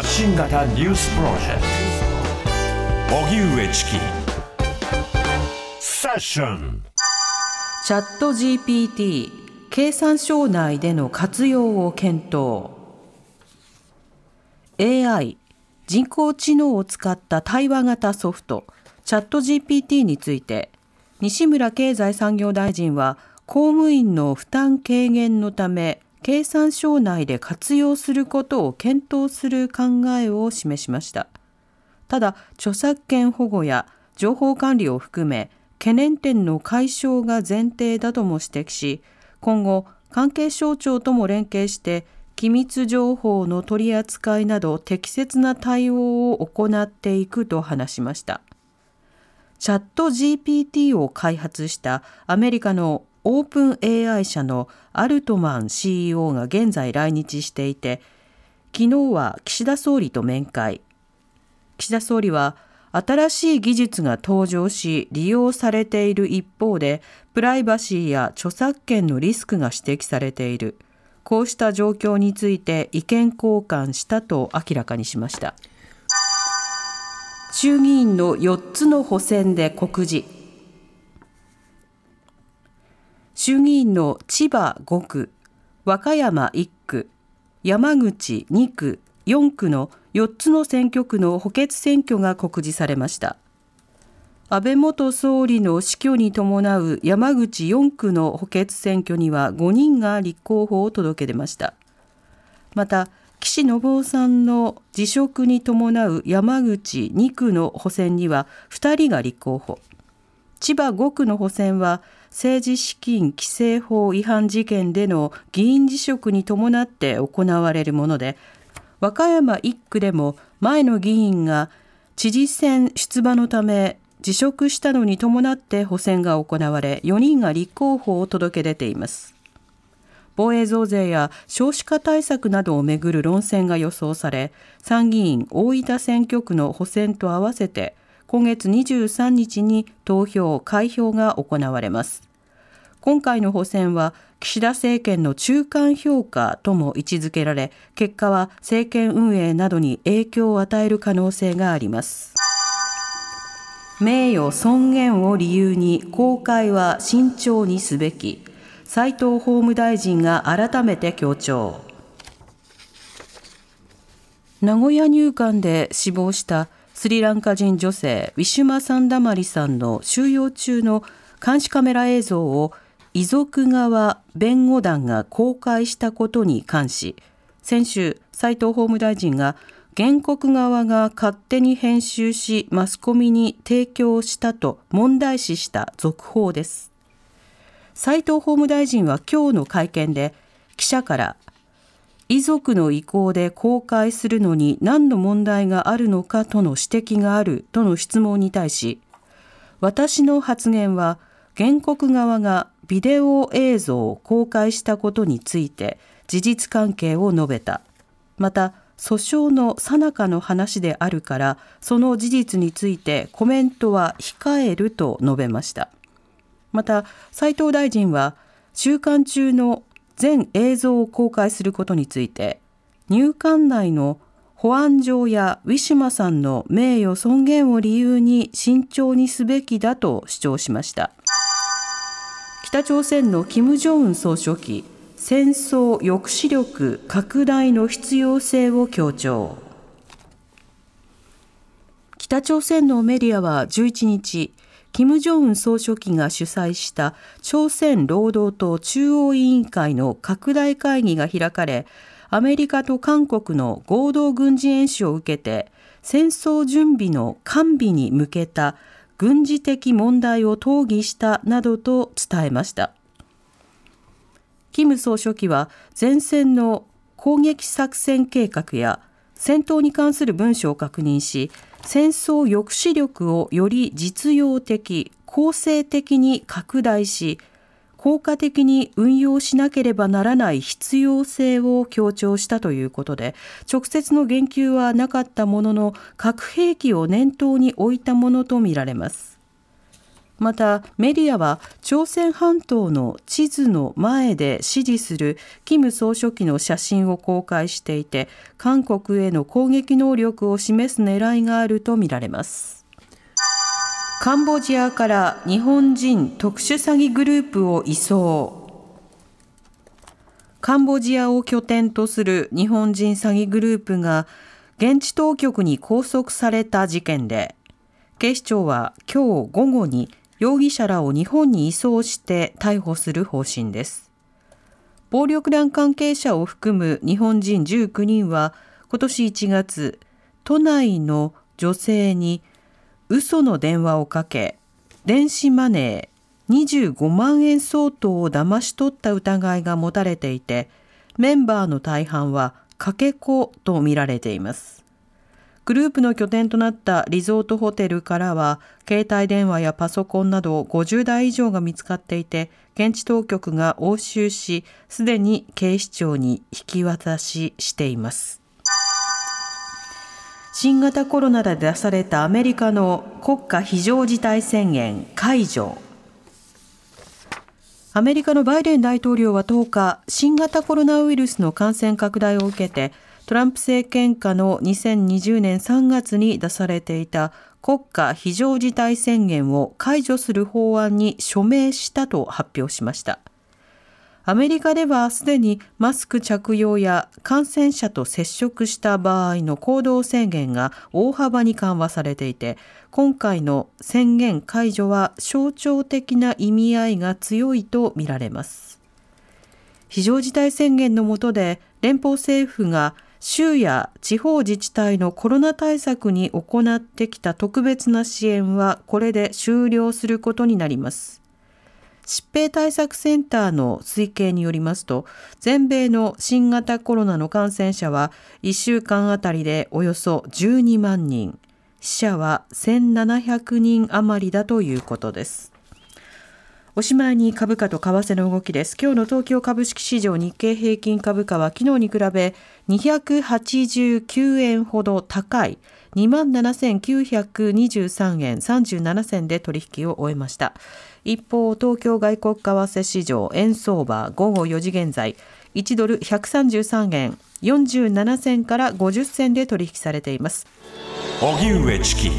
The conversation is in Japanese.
発信型ニュースプロジェクト。荻上チキセッションチャット GPT 経産省内での活用を検討。AI 人工知能を使った対話型ソフト。チャット GPT について西村経済産業大臣は公務員の負担軽減のため経産省内で活用することを検討する考えを示しました。ただ著作権保護や情報管理を含め懸念点の解消が前提だとも指摘し今後関係省庁とも連携して機密情報の取り扱いなど適切な対応を行っていくと話しました。チャット GPT を開発したアメリカのオープン AI 社のアルトマン CEO が現在来日していて昨日は岸田総理と面会。岸田総理は新しい技術が登場し利用されている一方でプライバシーや著作権のリスクが指摘されている。こうした状況について意見交換したと明らかにしました。衆議院の4つの補選で告示。衆議院の千葉5区和歌山1区山口2区4区の4つの選挙区の補欠選挙が告示されました。安倍元総理の死去に伴う山口4区の補欠選挙には5人が立候補を届け出ました。また岸信夫さんの辞職に伴う山口2区の補選には2人が立候補。千葉5区の補選は政治資金規正法違反事件での議員辞職に伴って行われるもので和歌山1区でも前の議員が知事選出馬のため辞職したのに伴って補選が行われ4人が立候補を届け出ています。防衛増税や少子化対策などをめぐる論戦が予想され参議院大分選挙区の補選と合わせて今月23日に投票開票が行われます。今回の補選は岸田政権の中間評価とも位置づけられ結果は政権運営などに影響を与える可能性があります。名誉尊厳を理由に公開は慎重にすべき。斉藤法務大臣が改めて強調。名古屋入管で死亡したスリランカ人女性ウィシュマ・サンダマリさんの収容中の監視カメラ映像を遺族側弁護団が公開したことに関し先週斉藤法務大臣が原告側が勝手に編集しマスコミに提供したと問題視した続報です。斉藤法務大臣は今日の会見で記者から遺族の意向で公開するのに何の問題があるのかとの指摘があるとの質問に対し私の発言は原告側がビデオ映像を公開したことについて事実関係を述べた。また訴訟の最中の話であるからその事実についてコメントは控えると述べました。また斉藤大臣は週間中の全映像を公開することについて入管内の保安上やウィシュマさんの名誉尊厳を理由に慎重にすべきだと主張しました。北朝鮮の金正恩総書記戦争抑止力拡大の必要性を強調。北朝鮮のメディアは11日金正恩総書記が主催した朝鮮労働党中央委員会の拡大会議が開かれアメリカと韓国の合同軍事演習を受けて戦争準備の完備に向けた軍事的問題を討議したなどと伝えました。金総書記は前線の攻撃作戦計画や戦闘に関する文書を確認し戦争抑止力をより実用的公正的に拡大し効果的に運用しなければならない必要性を強調したということで直接の言及はなかったものの核兵器を念頭に置いたものとみられます。またメディアは朝鮮半島の地図の前で支持する金総書記の写真を公開していて韓国への攻撃能力を示す狙いがあるとみられます。カンボジアから日本人特殊詐欺グループを移送。カンボジアを拠点とする日本人詐欺グループが現地当局に拘束された事件で警視庁は今日午後に容疑者らを日本に移送して逮捕する方針です。暴力団関係者を含む日本人19人は今年1月、都内の女性に嘘の電話をかけ、電子マネー25万円相当を騙し取った疑いが持たれていて、メンバーの大半はかけ子とみられています。グループの拠点となったリゾートホテルからは携帯電話やパソコンなど50台以上が見つかっていて現地当局が押収しすでに警視庁に引き渡ししています。新型コロナで出されたアメリカの国家非常事態宣言解除。アメリカのバイデン大統領は10日新型コロナウイルスの感染拡大を受けてトランプ政権下の2020年3月に出されていた国家非常事態宣言を解除する法案に署名したと発表しました。アメリカではすでにマスク着用や感染者と接触した場合の行動制限が大幅に緩和されていて、今回の宣言解除は象徴的な意味合いが強いとみられます。非常事態宣言の下で連邦政府が州や地方自治体のコロナ対策に行ってきた特別な支援はこれで終了することになります。疾病対策センターの推計によりますと、全米の新型コロナの感染者は1週間あたりでおよそ12万人、死者は1700人余りだということです。おしまいに株価と為替の動きです。今日の東京株式市場日経平均株価は昨日に比べ289円ほど高い27,923円37銭で取引を終えました。一方、東京外国為替市場円相場午後4時現在1ドル133円47銭から50銭で取引されています。荻上チキ